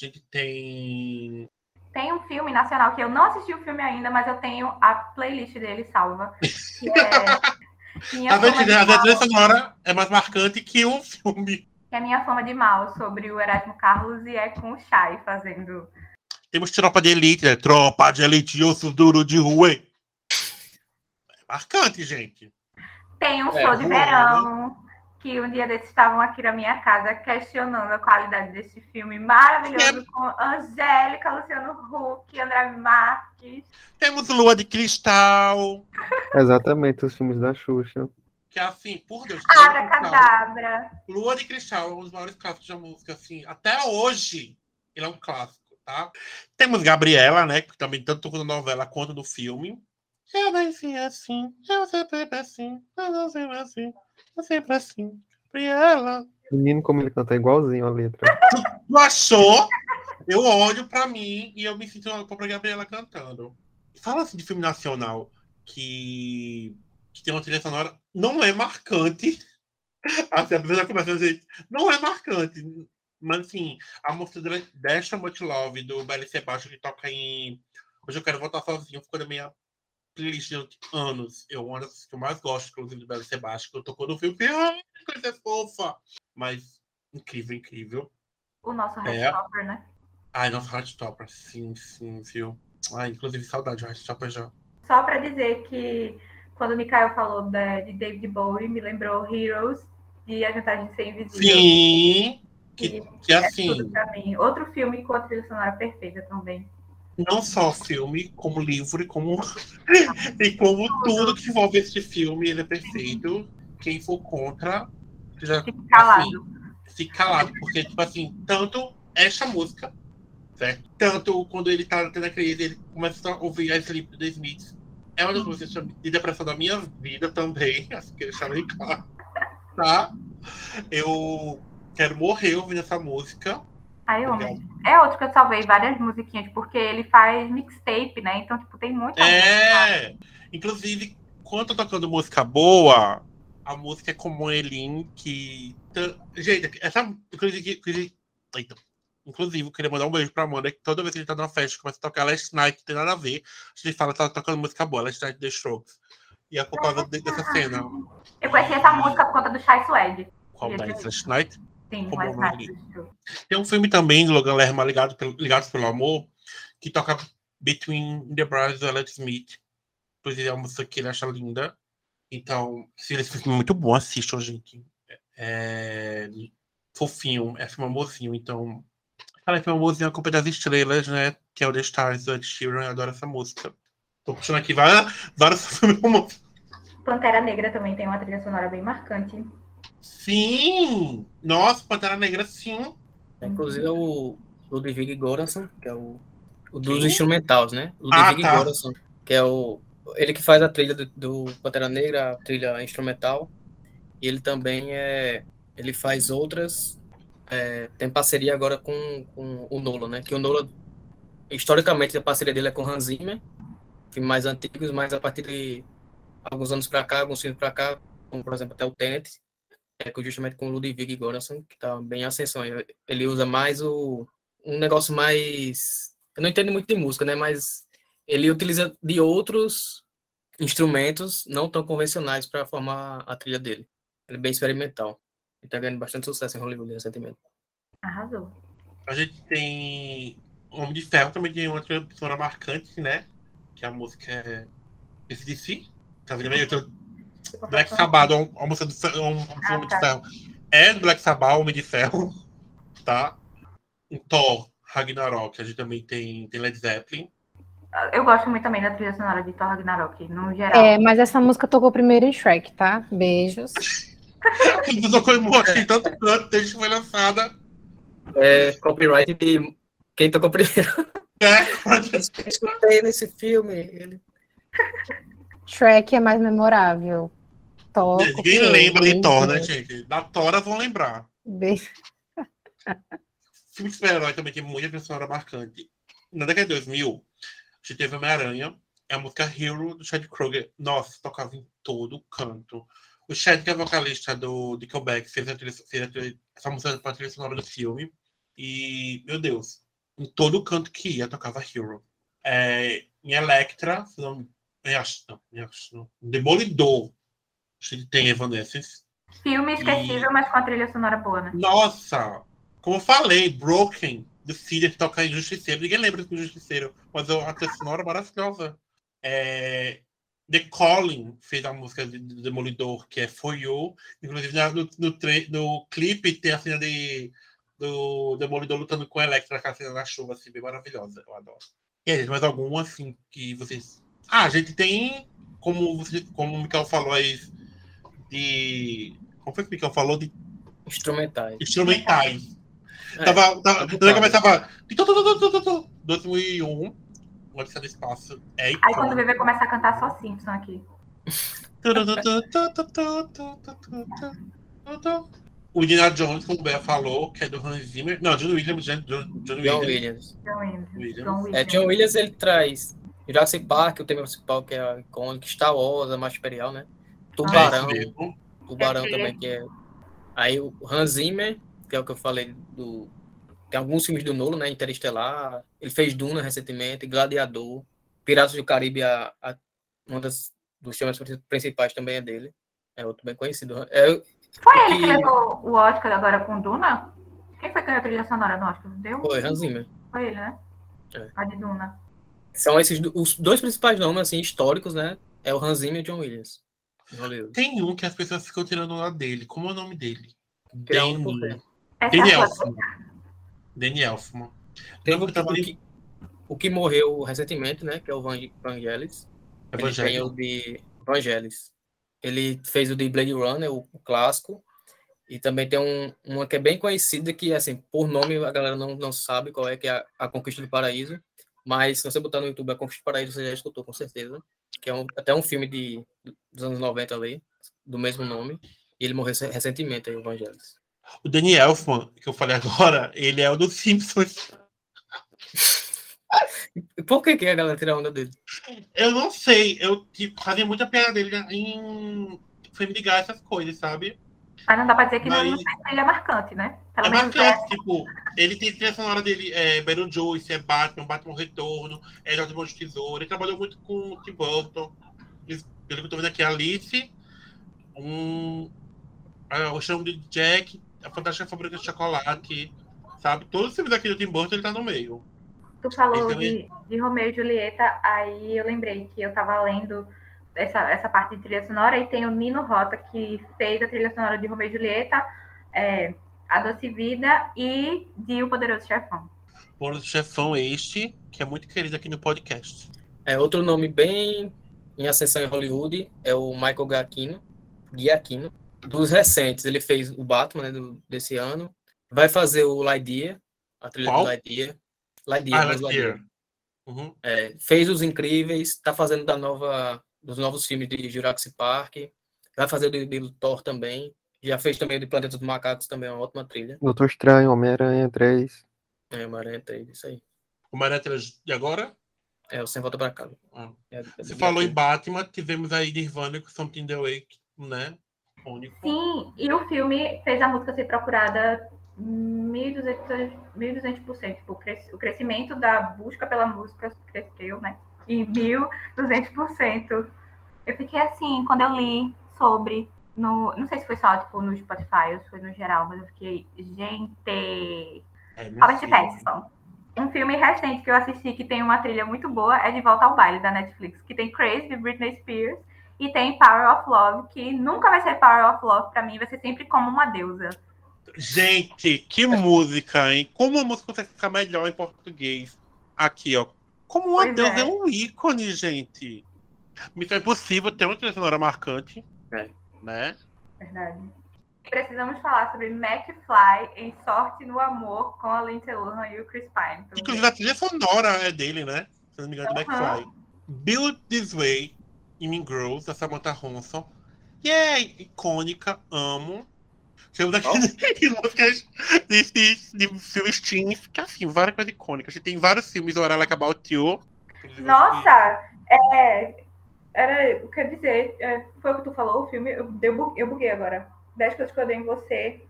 A gente tem. Tem um filme nacional que eu não assisti o filme ainda, mas eu tenho a playlist dele salva. Que é Minha A Fama de trilha a trilha sonora é mais marcante que o filme. que é Minha Fama de Mal, sobre o Erasmo Carlos e é com o Chay fazendo. Temos Tropa de Elite, né? Tropa de Elite, osso duro de rua. É marcante, gente. Tem um É, show de verão, que um dia desses estavam aqui na minha casa questionando a qualidade desse filme maravilhoso com Angélica, Luciano Huck, André Marques. Temos Lua de Cristal, Exatamente, os filmes da Xuxa. que é assim, por Deus. Cristal- Abracadabra. Lua de Cristal é um dos maiores clássicos da música, assim. Até hoje, ele é um clássico, tá? Temos Gabriela, né? Que também tanto na novela quanto no filme. Eu venci assim, eu sempre assim, eu sempre assim, eu sempre assim. Gabriela. Menino, como ele canta igualzinho a letra. Tu achou? Eu olho pra mim e eu me sinto uma própria Gabriela cantando. Fala assim de filme nacional que, que tem uma trilha sonora, não é marcante. Assim, a pessoa já começa a dizer, não é marcante. Mas assim, a música dela- desta Much Love, do Belly Sebastião, que toca em Hoje Eu Quero Voltar Sozinho, ficou na minha playlist de anos. Eu uma das que eu mais gosto, inclusive, do Belly Sebastião, que eu tocou no filme. Ai, que coisa fofa! Mas incrível, incrível. O nosso É. Headstopper, né? Ai, nossa, Heartstopper, sim, sim, viu? Ai, inclusive, saudade de Heartstopper já. Só pra dizer que quando o Mikael falou da- de David Bowie, me lembrou Heroes de A Vantagem de Ser Invisível. Sim! Que, que É assim. Outro filme com a trilha sonora perfeita também. Não só filme, como livro e como, e como tudo que envolve esse filme, ele é perfeito. Quem for contra, já Fique calado. Assim, fique calado, porque, tipo assim, tanto esta música, certo? Tanto quando ele tá tendo a crise, ele começa a ouvir a Sleep do The Smiths. É uma das músicas de depressão da minha vida também, assim que deixar bem claro. Tá? Eu quero morrer ouvindo essa música. Aí eu. É outro que eu salvei várias musiquinhas, porque ele faz mixtape, né? Então, tipo, tem muita música. É! Inclusive, quando eu tô tocando música boa, a música é como Elin, que. Gente, essa. Inclusive, inclusive, eu queria mandar um beijo pra Amanda, que toda vez que a gente tá numa festa, começa a tocar Last Night, não tem nada a ver. A gente fala que tá tocando música boa, Last Night The Strokes. E é por causa de- dessa cena. Eu conheci essa música por conta do Chai Suede. Qual delas? Last Night? Sim, Como mais é o nome rápido. Tem um filme também do Logan Lerman, Ligado pelo, Ligados pelo Amor, que toca Between the Brothers e Alex Smith. Inclusive, é uma música que ele acha linda. Então, se esse filme é muito bom, assistam, gente. É fofinho, é filme amorzinho, então. Cara, filme amorzinho, a culpa é das estrelas, né? Que é o The Stars, do Ed Sheeran, eu adoro essa música. Tô puxando aqui várias, vários filmes amorosos. Pantera Negra também tem uma trilha sonora bem marcante. Sim! Nossa, Pantera Negra, sim. Inclusive é o Ludwig Göransson, que é o, o dos Quem? instrumentais, né? Ludwig tá. Göransson, que é o ele que faz a trilha do, do Pantera Negra, a trilha instrumental. E ele também é ele faz outras é, tem parceria agora com, com o Nolan, né? Que o Nolan historicamente a parceria dele é com Hans Zimmer, filmes mais antigos, mas a partir de alguns anos para cá, alguns filmes para cá, como por exemplo até o Tenet, é com- justamente com o Ludwig Göransson, que tá bem em ascensão. Ele usa mais o um negócio mais eu não entendo muito de música, né, mas ele utiliza de outros instrumentos não tão convencionais para formar a trilha dele. Ele é bem experimental. Ele tá ganhando bastante sucesso em Hollywood recentemente. Arrasou. A gente tem Homem de Ferro, também tem uma trilha sonora marcante, né? Que a música é esse DC. Tá vendo aí? Eu tô- Black Sabbath, a música do um, um Ah, Homem de tá. Ferro. É do Black Sabbath, Homem de Ferro, tá? Em Thor, Ragnarok, a gente também tem, tem Led Zeppelin. Eu gosto muito também da trilha sonora de Thor Ragnarok, no geral. É, mas essa música tocou primeiro em Shrek, tá? Beijos. Ele tocou em morte em tanto canto desde que foi lançada. É copyright de quem tocou primeiro. É, Escutei nesse filme. Ele... Shrek é mais memorável. Ninguém lembra de Thor, né, gente? Da Tora vão lembrar. bem- Filme super-herói também tem muita sonora marcante. Na década de 2000, a gente teve Homem-Aranha, é a música Hero do Chad Kroger. Nossa, tocava em todo canto. O Chad, que é vocalista do Nickelback, fez, a trilha, fez a trilha, essa música para a trilha sonora do filme. E, meu Deus, em todo canto que ia, tocava Hero. É, em Electra, não, não, acho, não. Demolidor, tem Evanescence. Filme esquecível, mas com a trilha sonora boa, né? Nossa! Como eu falei, Broken, do Cedar, que toca em Justiceiro. Ninguém lembra do Justiceiro, mas a trilha sonora é maravilhosa. É, The Calling fez a música de, de Demolidor, que é For You. Inclusive, no, no, no clipe tem a cena de, do Demolidor lutando com a Electra, aquela cena na chuva, assim, bem maravilhosa. Eu adoro. E aí, mais algum, assim, que vocês... Ah, a gente tem, como, você, como o Mikael falou aí, de... Como foi que o Mikael falou? De Instrumentais. instrumentais. É, Tava, tava, quando começava. 2001, Odisseia do Espaço. É Aí quando o bebê começa a cantar só Simpson aqui. O Indiana Jones, como o Bea falou, que é do Hans Zimmer. Não, John Williams, John, John, John Williams. Williams. John Williams. Williams. John É, Williams. John Williams ele traz Jurassic Park, o tema principal que é icônico, Star Wars, a Marcha Imperial, né? É Tubarão, mesmo. Tubarão É, também que é. Aí o Hans Zimmer, que é o que eu falei do tem alguns filmes do Nolan, né? Interestelar, ele fez Duna recentemente, Gladiador, Piratas do Caribe, a, a, uma das dos temas principais também é dele. É outro bem conhecido. É, Foi ele que levou o Oscar agora com Duna? Quem foi que ganhou a trilha sonora no Oscar? Deu? foi Hans Zimmer. Foi ele, né? É. A de Duna. São esses os dois principais nomes assim históricos, né? É o Hans Zimmer e o John Williams. Hollywood. Tem um que as pessoas ficam tirando lá dele. Como é o nome dele? É Elfman. Danny Elfman. Teve o, tava que, o que morreu recentemente, né? Que é o Van- Vangelis. Ele tem Evangelho. o de Vangelis. Ele fez o de Blade Runner, o, o clássico. E também tem um, uma que é bem conhecida, que, assim, por nome a galera não, não sabe qual é, que é a, a Conquista do Paraíso. Mas se você botar no YouTube a Conquista do Paraíso, você já escutou, com certeza. Que é um- até um filme de, dos anos 90 ali, do mesmo nome. E ele morreu rec- recentemente, aí, o Vangelis. O Danny Elfman, que eu falei agora, ele é o dos Simpsons. Por que, que a galera tira a onda dele? Eu não sei, eu tipo, fazia muita piada dele em filme de gás, essas coisas, sabe? Mas não dá pra dizer que Mas- não fez trilha marcante, né? Pelo é marcante, tipo, ele tem trilha sonora dele, é Beetlejuice, é Batman, Batman Retorno, é Jorge de Tesouro, ele trabalhou muito com o Tim Burton, pelo que eu tô vendo aqui, Alice, um, ah, o chão de Jack, a Fantástica Fábrica de Chocolate, sabe? Todos os filmes aqui do Tim Burton, ele tá no meio. Tu falou Ele de, de Romeu e Julieta, aí eu lembrei que eu tava lendo essa, essa parte de trilha sonora e tem o Nino Rota, que fez a trilha sonora de Romeu e Julieta, é, A Doce Vida e de O Poderoso Chefão. Por chefão este, que é muito querido aqui no podcast. É, outro nome bem em ascensão em Hollywood é o Michael Giacchino, Giacchino. Dos recentes, ele fez o Batman né, do- desse ano. Vai fazer o Lightyear, a trilha Qual? do Lightyear. Lightyear, Ah, Buzz Lightyear. Lightyear. Uhum. É, fez Os Incríveis, tá fazendo da nova, dos novos filmes de Jurassic Park. Vai fazer do, do Thor também. Já fez também o de Planeta dos Macacos, também é uma ótima trilha. Doutor Estranho, Homem-Aranha 3. É, uma aranha 3, isso aí. O Mareta de agora, É, o Sem Volta Pra Casa. Ah. É, é você falou em. Batman, tivemos aí Nirvana com Something the Wake, né? Único. Sim, e o filme fez a música ser procurada 1.200%. 1.200%. Tipo, o crescimento da busca pela música cresceu, né? Em 1.200%. Eu fiquei assim, quando eu li sobre. No, não sei se foi só tipo, no Spotify ou se foi no geral, mas eu fiquei, gente. É, Robert. Pattinson. Um filme recente que eu assisti que tem uma trilha muito boa é De Volta ao Baile, da Netflix, que tem Crazy, de Britney Spears, e tem Power of Love, que nunca vai ser Power of Love pra mim, vai ser sempre como uma deusa. Gente, que música, hein? Como a música consegue ficar melhor em português? Aqui, ó. Como o Pois Adeus é. é. um ícone, gente. Missão Impossível tem uma trilha sonora marcante. É. Né? Verdade. Precisamos falar sobre McFly em Sorte no Amor com a Lindsay Lohan e o Chris Pine. Então, Inclusive a trilha sonora é dele, né? Se não me engano, do Aham. McFly. Build This Way, em Mean Girls, da Samantha Ronson. E é icônica, amo. Temos aqui em músicas desses de filmes teens, que assim, várias coisas icônicas. A gente tem vários filmes, o Like About You. Nossa, é, era, que ia dizer, é, foi o que tu falou, o filme, eu, eu, eu buguei agora. 10 coisas que eu odeio em você,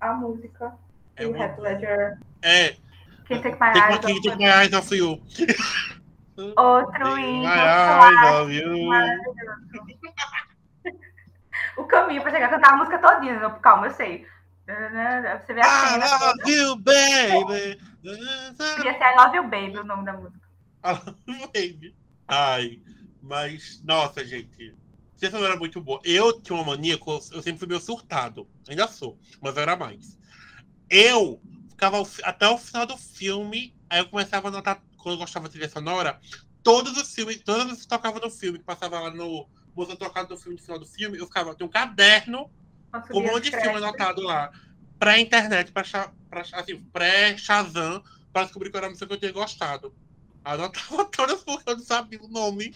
a música, É o Heath Ledger, É, Quem tem Off de You, My Eyes Off You. outro You. O caminho pra chegar a cantar a música todinha. Eu, calma, eu sei. Você vê a I cena toda. love you, baby. Podia ser I Love You Baby o nome da música. I love you, baby. Ai, mas, nossa, gente. Essa não era muito boa. Eu tinha uma mania, eu sempre fui meio surtado. Ainda sou, mas eu era mais. Eu ficava até o final do filme, aí eu começava a notar, quando eu gostava de trilha sonora, todos os filmes, todas as que tocavam no filme, que passava lá no música tocada no filme, no final do filme, eu ficava, tinha um caderno com um monte de filme anotado lá. Pré-internet, pra, cha- pra, assim, pré-Shazam, pra descobrir qual era a música que eu tinha gostado. Anotava todas porque eu não sabia o nome.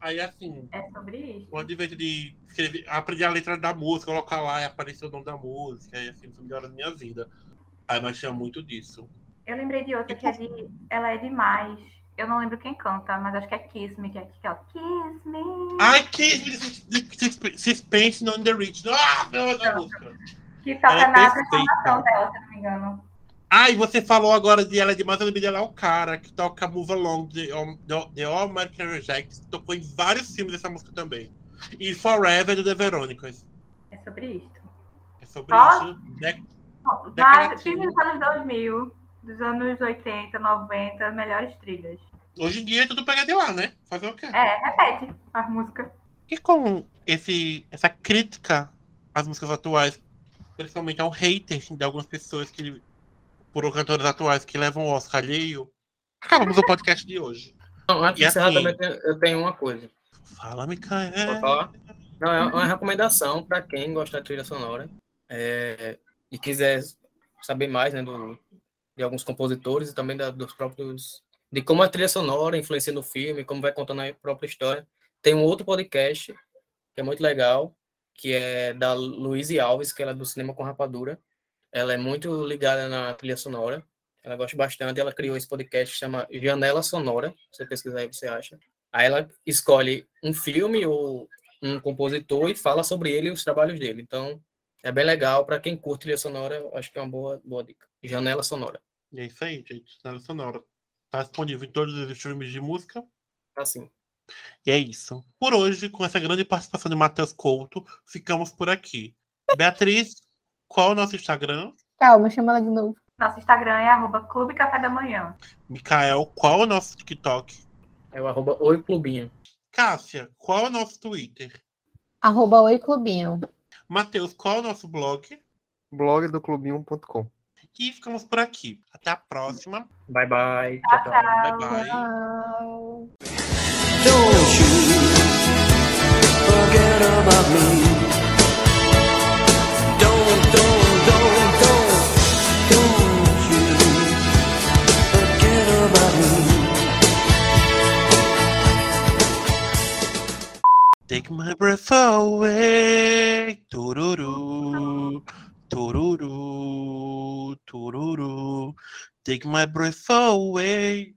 Aí, assim, É sobre isso. quando em vez de escrever, aprender a letra da música, colocar lá e aparecer o nome da música, e assim, isso melhora a minha vida. Aí, mas tinha muito disso. Eu lembrei de outra que é de. Ela é demais. Eu não lembro quem canta, mas acho que é Kiss Me, que é aquela Kiss Me. Ai, que Suspense on the Rich. Ah, meu Deus. Que toca é na transformação dela, se eu não me engano. Ah, e você falou agora de ela é demais, eu lembrei dela o cara que toca Move Along, The, The, The All American Rejects, tocou em vários filmes essa música também. E Forever, do The Veronicas. É sobre isso. É sobre Ó. isso. né? Mas Daquela filme dos anos 2000, dos anos 80, 90, melhores trilhas. Hoje em dia é tudo pegar de lá, né? Fazer o quê? É, repete as músicas. E com esse, essa crítica às músicas atuais, principalmente ao hater de algumas pessoas que, por cantores atuais que levam o Oscar alheio, acabamos o podcast de hoje. Não, antes de encerrar, assim- também tenho- eu tenho uma coisa. Fala, Micael. Pode falar? Não, é uma recomendação para quem gosta da trilha sonora é, e quiser saber mais né, do, de alguns compositores e também da, dos próprios. de como a trilha sonora influencia no filme, como vai contando a própria história. Tem um outro podcast que é muito legal, que é da Luíse Alves, que ela é do Cinema com Rapadura. Ela é muito ligada na trilha sonora. Ela gosta bastante. Ela criou esse podcast que chama Janela Sonora. Se você pesquisar aí, você acha. Aí ela escolhe um filme ou um compositor e fala sobre ele e os trabalhos dele. Então, é bem legal para quem curte trilha sonora, acho que é uma boa, boa dica. Janela sonora. E é isso aí, gente. Trilha sonora. Tá disponível em todos os streams de música. Assim. E é isso. Por hoje, com essa grande participação de Matheus Couto, ficamos por aqui. Beatriz, qual é o nosso Instagram? Calma, chama ela de novo. Nosso Instagram é arroba Clube Café da Manhã. Micael, qual é o nosso TikTok? É o arroba Oi Clubinho. Cássia, qual é o nosso Twitter? Arroba Oi Clubinho. Matheus, qual é o nosso blog? Blog do clubinho.com. E ficamos por aqui. Até a próxima. Bye, bye. Tchau, tchau. Bye, bye. Tchau. Take my breath away. Tururu. Tururu. Tururu. Take my breath away.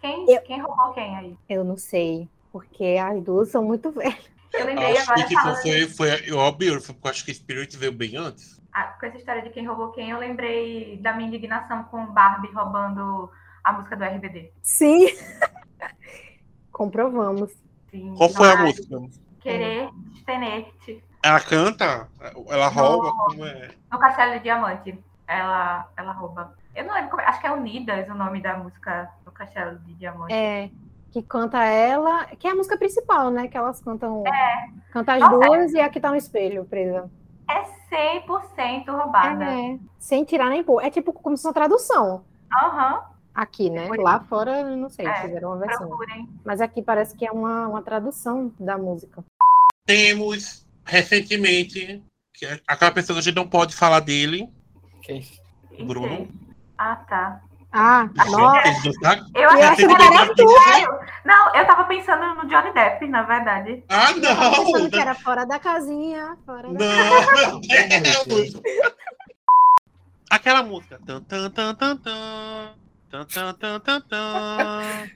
Quem, Eu- quem roubou quem aí? Eu não sei, porque as duas são muito velhas. Eu lembrei Acho agora que tipo, falando foi, foi óbvio, porque eu acho que Spirit veio bem antes. Ah, com essa história de quem roubou quem, eu lembrei da minha indignação com Barbie roubando a música do RBD. Sim. Comprovamos. Sim, Qual foi a música? Querer Tenete Ela canta? Ela rouba? Como é? no Castelo de Diamante. Ela, ela rouba. Eu não lembro, como, acho que é Unidas o nome da música do Castelo de Diamante. É, que canta ela, que é a música principal, né? Que elas cantam. É. Canta as Nossa, duas e aqui tá um espelho presa. É 100% roubada. É, sem tirar nem pôr. É tipo como se fosse uma tradução. Aham. Aqui, né? Lá fora, eu não sei, É, fizeram uma versão. Procurem. Mas aqui parece que é uma, uma tradução da música. Temos recentemente, que é aquela pessoa que a gente não pode falar dele, Ok. o Bruno. Ah, tá. Ah, Gente, nossa. Eu Eu achei acho que era sério. Não, eu tava pensando no Johnny Depp, na verdade. Ah, Eu tava não! pensando que era fora da casinha, fora da... Não! Aquela música. Tan, tan, tan, tan, tan. Tan, tan, tan, tan, tan.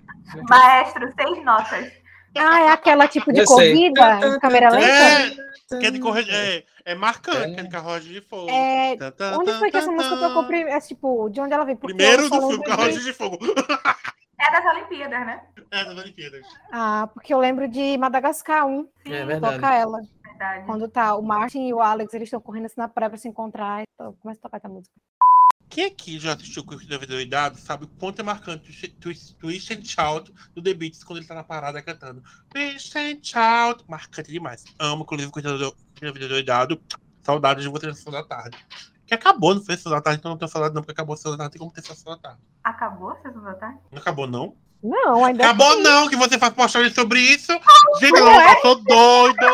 Maestro, seis notas. Ah, é aquela tipo de Eu sei. corrida em câmera lenta? É, que é de correr, é, é marcante, que é de carruagem de fogo. É, Onde foi que essa música tocou primeiro? É, tipo, de onde ela veio? Porque Primeiro do filme, de... de Fogo. É das Olimpíadas, né? É, das Olimpíadas. Ah, porque eu lembro de Madagascar 1, É verdade. toca ela. Verdade. Quando tá o Martin e o Alex, eles estão correndo assim na praia pra se encontrar. Então, começa a tocar essa música. Quem aqui já assistiu o Curso da Vida Doidado sabe o quanto é marcante o Twist, twist and Shout do The Beats quando ele tá na parada cantando Twist and Shout. Marcante demais. Amo, inclusive, o Curso da Vida Doidado. Saudades de você na sessão da tarde. Que acabou, não foi sessão da tarde, então não tenho saudade não, porque acabou a sessão da tarde, tem como ter sessão da tarde. Acabou a sessão da tarde? Não acabou, não? Não, ainda Acabou, tem. não, que você faz postagem sobre isso. Gente, não, eu sou doido.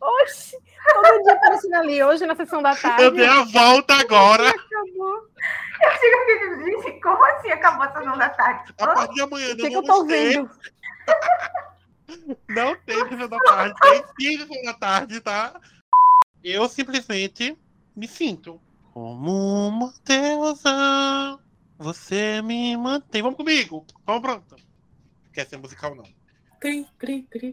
Oxi, todo dia aparecendo ali. Hoje na sessão da tarde. Eu dei a volta agora. Acabou. Eu digo que gente, como assim acabou a sessão da tarde? A partir de amanhã O que, não que eu tô ter. vendo? Não tem sessão da tarde, tem sim sessão da tarde, tá? Eu simplesmente me sinto como uma deusa. Você me mantém. Vamos comigo. Vamos pronto. Quer ser musical, não. Cri, cri, cri.